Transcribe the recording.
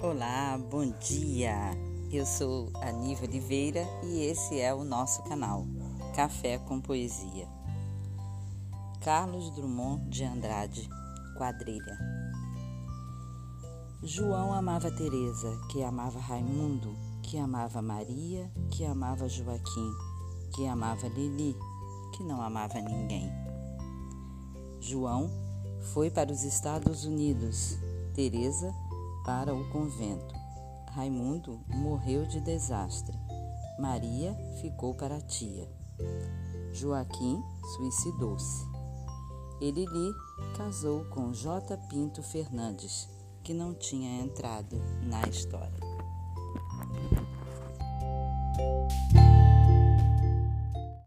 Olá, bom dia! Eu sou a Niva Oliveira e esse é o nosso canal Café com Poesia. Carlos Drummond de Andrade, quadrilha. João amava Teresa, que amava Raimundo, que amava Maria, que amava Joaquim, que amava Lili, que não amava ninguém. João foi para os Estados Unidos, Teresa para o convento. Raimundo morreu de desastre. Maria ficou para a tia. Joaquim suicidou-se. Elili casou com J. Pinto Fernandes, que não tinha entrado na história.